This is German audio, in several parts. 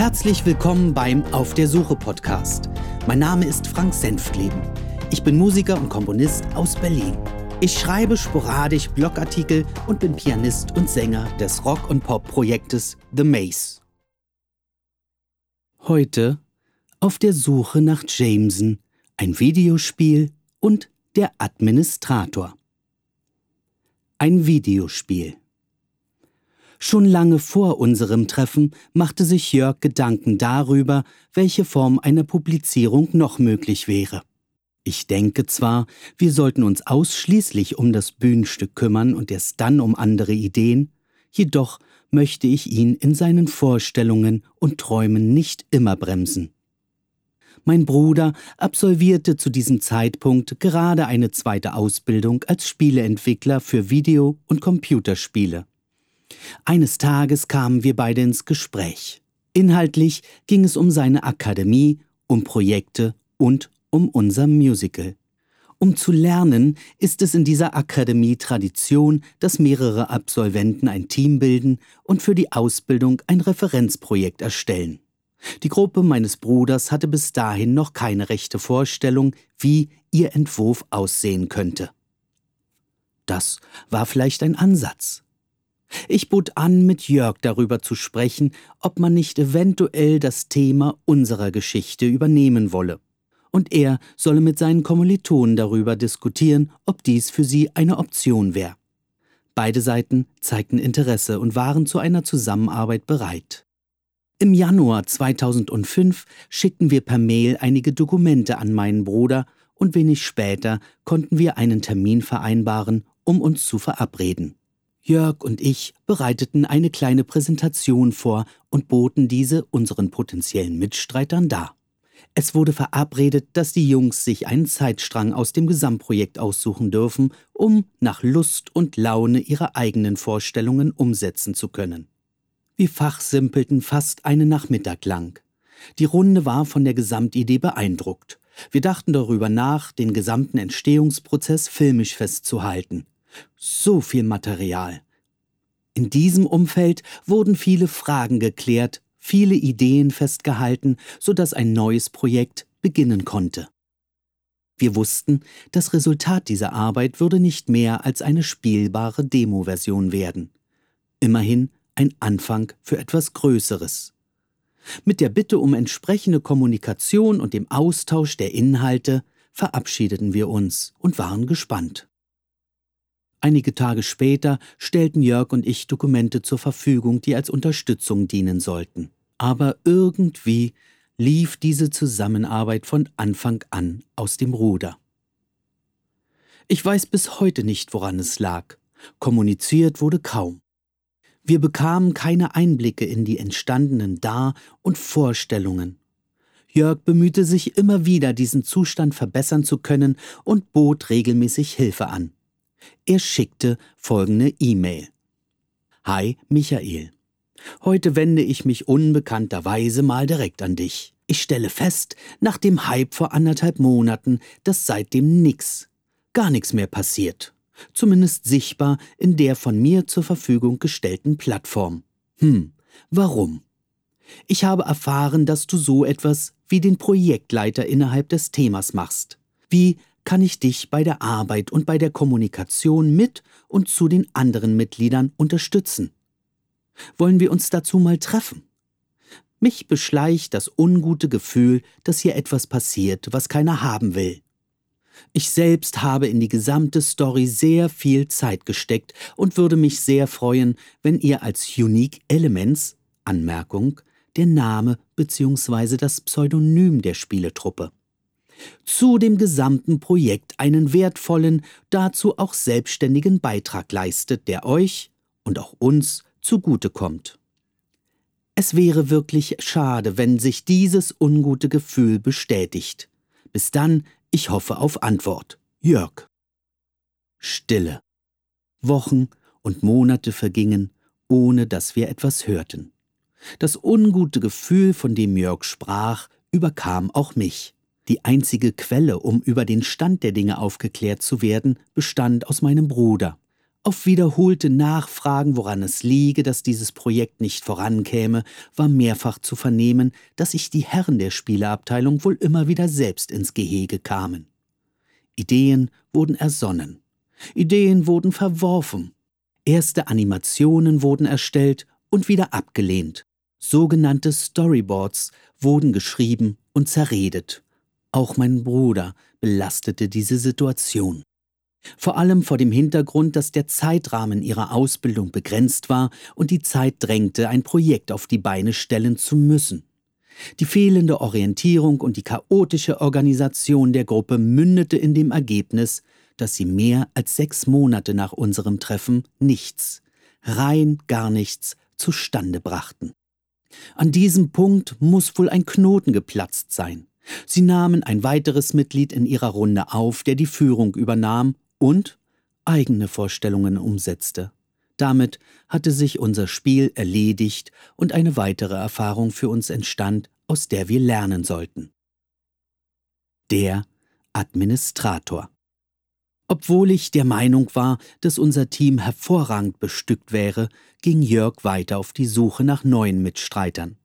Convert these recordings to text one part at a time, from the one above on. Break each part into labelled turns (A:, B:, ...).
A: Herzlich willkommen beim Auf der Suche Podcast. Mein Name ist Frank Senftleben. Ich bin Musiker und Komponist aus Berlin. Ich schreibe sporadisch Blogartikel und bin Pianist und Sänger des Rock- und Pop-Projektes The Maze. Heute auf der Suche nach Jameson, ein Videospiel und der Administrator. Ein Videospiel. Schon lange vor unserem Treffen machte sich Jörg Gedanken darüber, welche Form einer Publizierung noch möglich wäre. Ich denke zwar, wir sollten uns ausschließlich um das Bühnenstück kümmern und erst dann um andere Ideen, jedoch möchte ich ihn in seinen Vorstellungen und Träumen nicht immer bremsen. Mein Bruder absolvierte zu diesem Zeitpunkt gerade eine zweite Ausbildung als Spieleentwickler für Video- und Computerspiele. Eines Tages kamen wir beide ins Gespräch. Inhaltlich ging es um seine Akademie, um Projekte und um unser Musical. Um zu lernen, ist es in dieser Akademie Tradition, dass mehrere Absolventen ein Team bilden und für die Ausbildung ein Referenzprojekt erstellen. Die Gruppe meines Bruders hatte bis dahin noch keine rechte Vorstellung, wie ihr Entwurf aussehen könnte. Das war vielleicht ein Ansatz. Ich bot an, mit Jörg darüber zu sprechen, ob man nicht eventuell das Thema unserer Geschichte übernehmen wolle. Und er solle mit seinen Kommilitonen darüber diskutieren, ob dies für sie eine Option wäre. Beide Seiten zeigten Interesse und waren zu einer Zusammenarbeit bereit. Im Januar 2005 schickten wir per Mail einige Dokumente an meinen Bruder und wenig später konnten wir einen Termin vereinbaren, um uns zu verabreden. Jörg und ich bereiteten eine kleine Präsentation vor und boten diese unseren potenziellen Mitstreitern dar. Es wurde verabredet, dass die Jungs sich einen Zeitstrang aus dem Gesamtprojekt aussuchen dürfen, um nach Lust und Laune ihre eigenen Vorstellungen umsetzen zu können. Wir fachsimpelten fast einen Nachmittag lang. Die Runde war von der Gesamtidee beeindruckt. Wir dachten darüber nach, den gesamten Entstehungsprozess filmisch festzuhalten. So viel Material. In diesem Umfeld wurden viele Fragen geklärt, viele Ideen festgehalten, sodass ein neues Projekt beginnen konnte. Wir wussten, das Resultat dieser Arbeit würde nicht mehr als eine spielbare Demo-Version werden. Immerhin ein Anfang für etwas Größeres. Mit der Bitte um entsprechende Kommunikation und dem Austausch der Inhalte verabschiedeten wir uns und waren gespannt. Einige Tage später stellten Jörg und ich Dokumente zur Verfügung, die als Unterstützung dienen sollten. Aber irgendwie lief diese Zusammenarbeit von Anfang an aus dem Ruder. Ich weiß bis heute nicht, woran es lag. Kommuniziert wurde kaum. Wir bekamen keine Einblicke in die entstandenen Dar- und Vorstellungen. Jörg bemühte sich immer wieder, diesen Zustand verbessern zu können und bot regelmäßig Hilfe an. Er schickte folgende E-Mail. Hi, Michael. Heute wende ich mich unbekannterweise mal direkt an dich. Ich stelle fest, nach dem Hype vor anderthalb Monaten, dass seitdem nix, gar nichts mehr passiert. Zumindest sichtbar in der von mir zur Verfügung gestellten Plattform. Hm, warum? Ich habe erfahren, dass du so etwas wie den Projektleiter innerhalb des Themas machst. Wie kann ich dich bei der Arbeit und bei der Kommunikation mit und zu den anderen Mitgliedern unterstützen. Wollen wir uns dazu mal treffen? Mich beschleicht das ungute Gefühl, dass hier etwas passiert, was keiner haben will. Ich selbst habe in die gesamte Story sehr viel Zeit gesteckt und würde mich sehr freuen, wenn ihr als Unique Elements Anmerkung der Name bzw. das Pseudonym der Spieletruppe zu dem gesamten Projekt einen wertvollen, dazu auch selbstständigen Beitrag leistet, der euch und auch uns zugutekommt. Es wäre wirklich schade, wenn sich dieses ungute Gefühl bestätigt. Bis dann, ich hoffe auf Antwort. Jörg. Stille. Wochen und Monate vergingen, ohne dass wir etwas hörten. Das ungute Gefühl, von dem Jörg sprach, überkam auch mich. Die einzige Quelle, um über den Stand der Dinge aufgeklärt zu werden, bestand aus meinem Bruder. Auf wiederholte Nachfragen, woran es liege, dass dieses Projekt nicht vorankäme, war mehrfach zu vernehmen, dass sich die Herren der Spieleabteilung wohl immer wieder selbst ins Gehege kamen. Ideen wurden ersonnen, Ideen wurden verworfen, erste Animationen wurden erstellt und wieder abgelehnt, sogenannte Storyboards wurden geschrieben und zerredet. Auch mein Bruder belastete diese Situation. Vor allem vor dem Hintergrund, dass der Zeitrahmen ihrer Ausbildung begrenzt war und die Zeit drängte, ein Projekt auf die Beine stellen zu müssen. Die fehlende Orientierung und die chaotische Organisation der Gruppe mündete in dem Ergebnis, dass sie mehr als sechs Monate nach unserem Treffen nichts, rein gar nichts, zustande brachten. An diesem Punkt muss wohl ein Knoten geplatzt sein. Sie nahmen ein weiteres Mitglied in ihrer Runde auf, der die Führung übernahm und eigene Vorstellungen umsetzte. Damit hatte sich unser Spiel erledigt und eine weitere Erfahrung für uns entstand, aus der wir lernen sollten. Der Administrator. Obwohl ich der Meinung war, dass unser Team hervorragend bestückt wäre, ging Jörg weiter auf die Suche nach neuen Mitstreitern.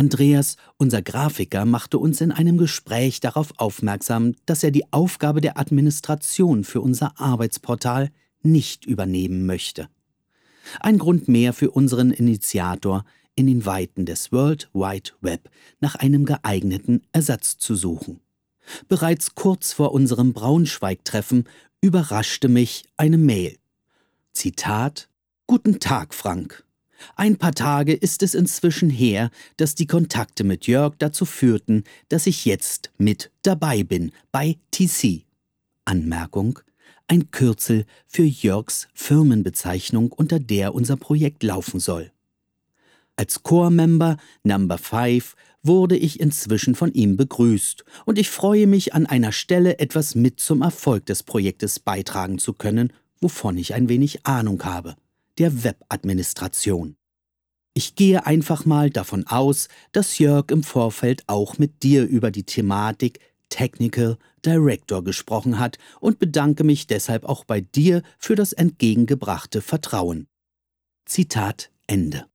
A: Andreas, unser Grafiker, machte uns in einem Gespräch darauf aufmerksam, dass er die Aufgabe der Administration für unser Arbeitsportal nicht übernehmen möchte. Ein Grund mehr für unseren Initiator, in den Weiten des World Wide Web nach einem geeigneten Ersatz zu suchen. Bereits kurz vor unserem Braunschweig-Treffen überraschte mich eine Mail. Zitat Guten Tag, Frank. Ein paar Tage ist es inzwischen her, dass die Kontakte mit Jörg dazu führten, dass ich jetzt mit dabei bin bei TC. Anmerkung ein Kürzel für Jörgs Firmenbezeichnung, unter der unser Projekt laufen soll. Als Core-Member Number 5 wurde ich inzwischen von ihm begrüßt und ich freue mich, an einer Stelle etwas mit zum Erfolg des Projektes beitragen zu können, wovon ich ein wenig Ahnung habe der Webadministration. Ich gehe einfach mal davon aus, dass Jörg im Vorfeld auch mit dir über die Thematik Technical Director gesprochen hat und bedanke mich deshalb auch bei dir für das entgegengebrachte Vertrauen. Zitat Ende.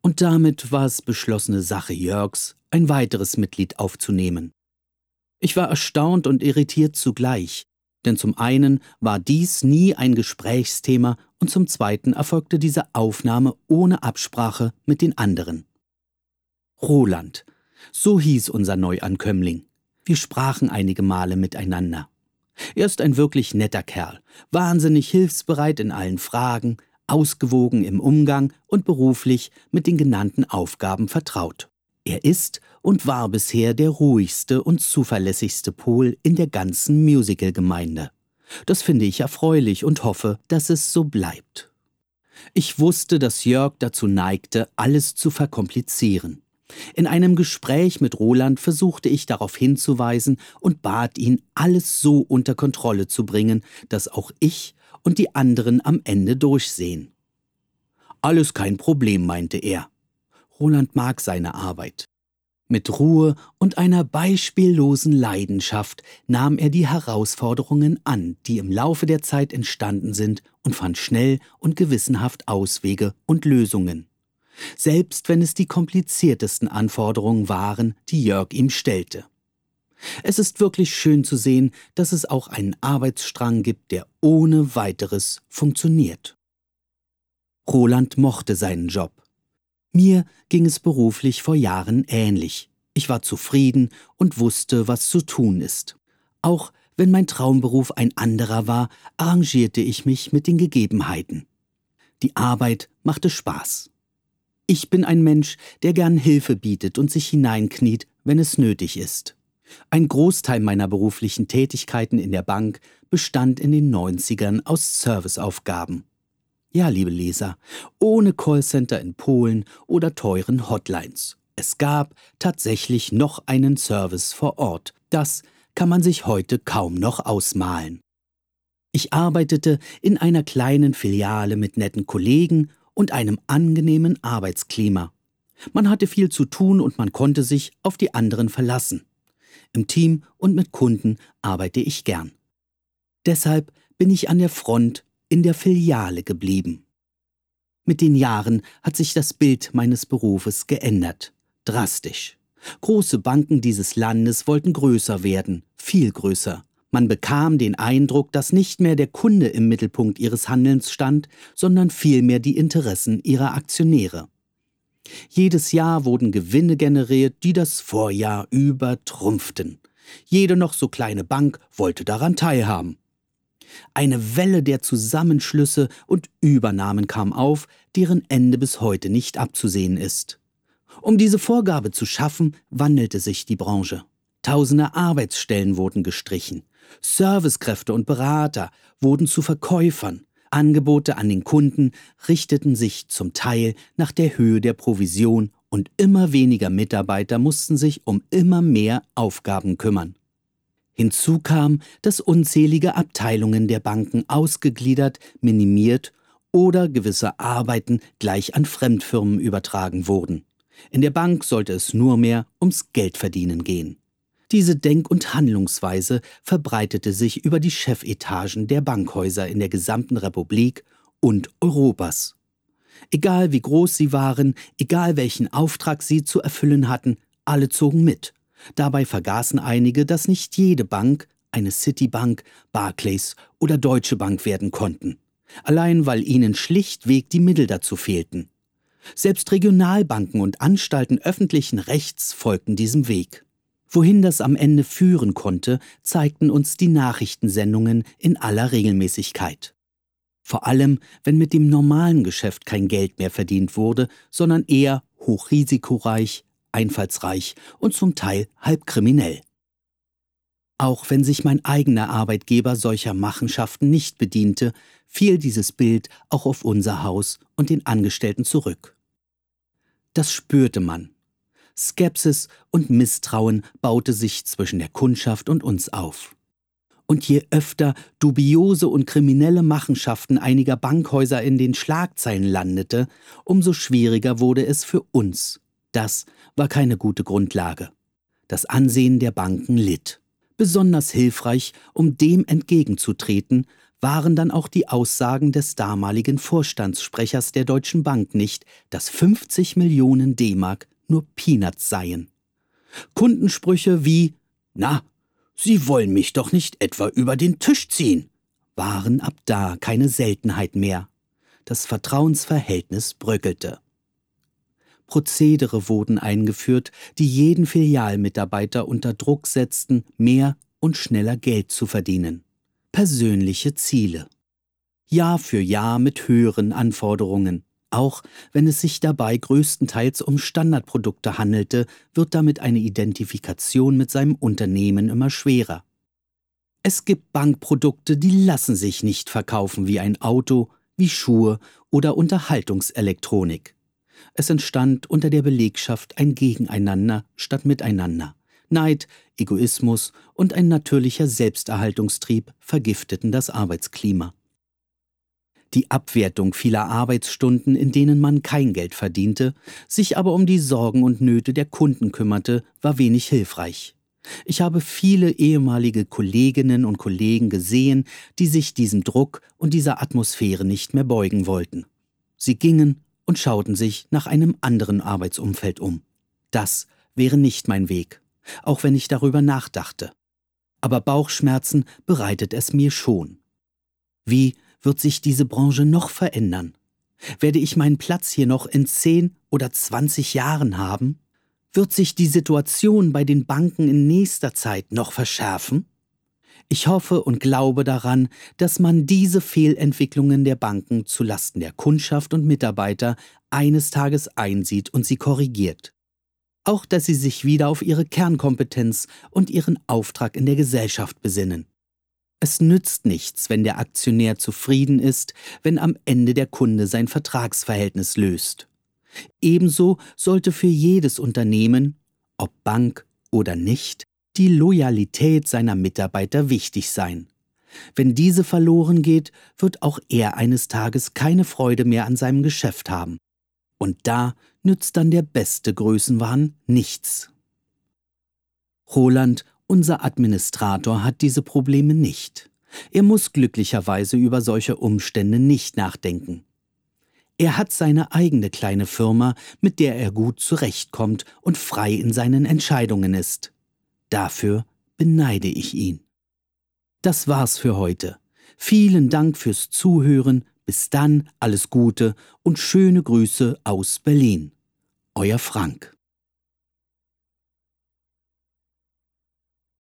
A: Und damit war es beschlossene Sache Jörgs, ein weiteres Mitglied aufzunehmen. Ich war erstaunt und irritiert zugleich, denn zum einen war dies nie ein Gesprächsthema und zum zweiten erfolgte diese Aufnahme ohne Absprache mit den anderen. Roland, so hieß unser Neuankömmling. Wir sprachen einige Male miteinander. Er ist ein wirklich netter Kerl, wahnsinnig hilfsbereit in allen Fragen, ausgewogen im Umgang und beruflich mit den genannten Aufgaben vertraut. Er ist und war bisher der ruhigste und zuverlässigste Pol in der ganzen Musical-Gemeinde. Das finde ich erfreulich und hoffe, dass es so bleibt. Ich wusste, dass Jörg dazu neigte, alles zu verkomplizieren. In einem Gespräch mit Roland versuchte ich darauf hinzuweisen und bat ihn, alles so unter Kontrolle zu bringen, dass auch ich und die anderen am Ende durchsehen. Alles kein Problem, meinte er. Roland mag seine Arbeit. Mit Ruhe und einer beispiellosen Leidenschaft nahm er die Herausforderungen an, die im Laufe der Zeit entstanden sind, und fand schnell und gewissenhaft Auswege und Lösungen. Selbst wenn es die kompliziertesten Anforderungen waren, die Jörg ihm stellte. Es ist wirklich schön zu sehen, dass es auch einen Arbeitsstrang gibt, der ohne weiteres funktioniert. Roland mochte seinen Job. Mir ging es beruflich vor Jahren ähnlich. Ich war zufrieden und wusste, was zu tun ist. Auch wenn mein Traumberuf ein anderer war, arrangierte ich mich mit den Gegebenheiten. Die Arbeit machte Spaß. Ich bin ein Mensch, der gern Hilfe bietet und sich hineinkniet, wenn es nötig ist. Ein Großteil meiner beruflichen Tätigkeiten in der Bank bestand in den 90ern aus Serviceaufgaben. Ja, liebe Leser, ohne Callcenter in Polen oder teuren Hotlines. Es gab tatsächlich noch einen Service vor Ort. Das kann man sich heute kaum noch ausmalen. Ich arbeitete in einer kleinen Filiale mit netten Kollegen und einem angenehmen Arbeitsklima. Man hatte viel zu tun und man konnte sich auf die anderen verlassen. Im Team und mit Kunden arbeite ich gern. Deshalb bin ich an der Front in der Filiale geblieben. Mit den Jahren hat sich das Bild meines Berufes geändert. Drastisch. Große Banken dieses Landes wollten größer werden, viel größer. Man bekam den Eindruck, dass nicht mehr der Kunde im Mittelpunkt ihres Handelns stand, sondern vielmehr die Interessen ihrer Aktionäre. Jedes Jahr wurden Gewinne generiert, die das Vorjahr übertrumpften. Jede noch so kleine Bank wollte daran teilhaben. Eine Welle der Zusammenschlüsse und Übernahmen kam auf, deren Ende bis heute nicht abzusehen ist. Um diese Vorgabe zu schaffen, wandelte sich die Branche. Tausende Arbeitsstellen wurden gestrichen. Servicekräfte und Berater wurden zu Verkäufern. Angebote an den Kunden richteten sich zum Teil nach der Höhe der Provision und immer weniger Mitarbeiter mussten sich um immer mehr Aufgaben kümmern. Hinzu kam, dass unzählige Abteilungen der Banken ausgegliedert, minimiert oder gewisse Arbeiten gleich an Fremdfirmen übertragen wurden. In der Bank sollte es nur mehr ums Geldverdienen gehen. Diese Denk- und Handlungsweise verbreitete sich über die Chefetagen der Bankhäuser in der gesamten Republik und Europas. Egal wie groß sie waren, egal welchen Auftrag sie zu erfüllen hatten, alle zogen mit Dabei vergaßen einige, dass nicht jede Bank eine Citibank, Barclays oder Deutsche Bank werden konnten, allein weil ihnen schlichtweg die Mittel dazu fehlten. Selbst Regionalbanken und Anstalten öffentlichen Rechts folgten diesem Weg. Wohin das am Ende führen konnte, zeigten uns die Nachrichtensendungen in aller Regelmäßigkeit. Vor allem, wenn mit dem normalen Geschäft kein Geld mehr verdient wurde, sondern eher hochrisikoreich, einfallsreich und zum Teil halb kriminell. Auch wenn sich mein eigener Arbeitgeber solcher Machenschaften nicht bediente, fiel dieses Bild auch auf unser Haus und den Angestellten zurück. Das spürte man. Skepsis und Misstrauen baute sich zwischen der Kundschaft und uns auf. Und je öfter dubiose und kriminelle Machenschaften einiger Bankhäuser in den Schlagzeilen landete, umso schwieriger wurde es für uns, das war keine gute Grundlage. Das Ansehen der Banken litt. Besonders hilfreich, um dem entgegenzutreten, waren dann auch die Aussagen des damaligen Vorstandssprechers der Deutschen Bank nicht, dass 50 Millionen D-Mark nur Peanuts seien. Kundensprüche wie Na, Sie wollen mich doch nicht etwa über den Tisch ziehen, waren ab da keine Seltenheit mehr. Das Vertrauensverhältnis bröckelte. Prozedere wurden eingeführt, die jeden Filialmitarbeiter unter Druck setzten, mehr und schneller Geld zu verdienen. Persönliche Ziele. Jahr für Jahr mit höheren Anforderungen. Auch wenn es sich dabei größtenteils um Standardprodukte handelte, wird damit eine Identifikation mit seinem Unternehmen immer schwerer. Es gibt Bankprodukte, die lassen sich nicht verkaufen wie ein Auto, wie Schuhe oder Unterhaltungselektronik. Es entstand unter der Belegschaft ein Gegeneinander statt Miteinander. Neid, Egoismus und ein natürlicher Selbsterhaltungstrieb vergifteten das Arbeitsklima. Die Abwertung vieler Arbeitsstunden, in denen man kein Geld verdiente, sich aber um die Sorgen und Nöte der Kunden kümmerte, war wenig hilfreich. Ich habe viele ehemalige Kolleginnen und Kollegen gesehen, die sich diesem Druck und dieser Atmosphäre nicht mehr beugen wollten. Sie gingen und schauten sich nach einem anderen Arbeitsumfeld um. Das wäre nicht mein Weg, auch wenn ich darüber nachdachte. Aber Bauchschmerzen bereitet es mir schon. Wie wird sich diese Branche noch verändern? Werde ich meinen Platz hier noch in zehn oder zwanzig Jahren haben? Wird sich die Situation bei den Banken in nächster Zeit noch verschärfen? Ich hoffe und glaube daran, dass man diese Fehlentwicklungen der Banken zu Lasten der Kundschaft und Mitarbeiter eines Tages einsieht und sie korrigiert. Auch dass sie sich wieder auf ihre Kernkompetenz und ihren Auftrag in der Gesellschaft besinnen. Es nützt nichts, wenn der Aktionär zufrieden ist, wenn am Ende der Kunde sein Vertragsverhältnis löst. Ebenso sollte für jedes Unternehmen, ob Bank oder nicht, die Loyalität seiner Mitarbeiter wichtig sein. Wenn diese verloren geht, wird auch er eines Tages keine Freude mehr an seinem Geschäft haben. Und da nützt dann der beste Größenwahn nichts. Roland, unser Administrator, hat diese Probleme nicht. Er muss glücklicherweise über solche Umstände nicht nachdenken. Er hat seine eigene kleine Firma, mit der er gut zurechtkommt und frei in seinen Entscheidungen ist. Dafür beneide ich ihn. Das war's für heute. Vielen Dank fürs Zuhören. Bis dann, alles Gute und schöne Grüße aus Berlin. Euer Frank.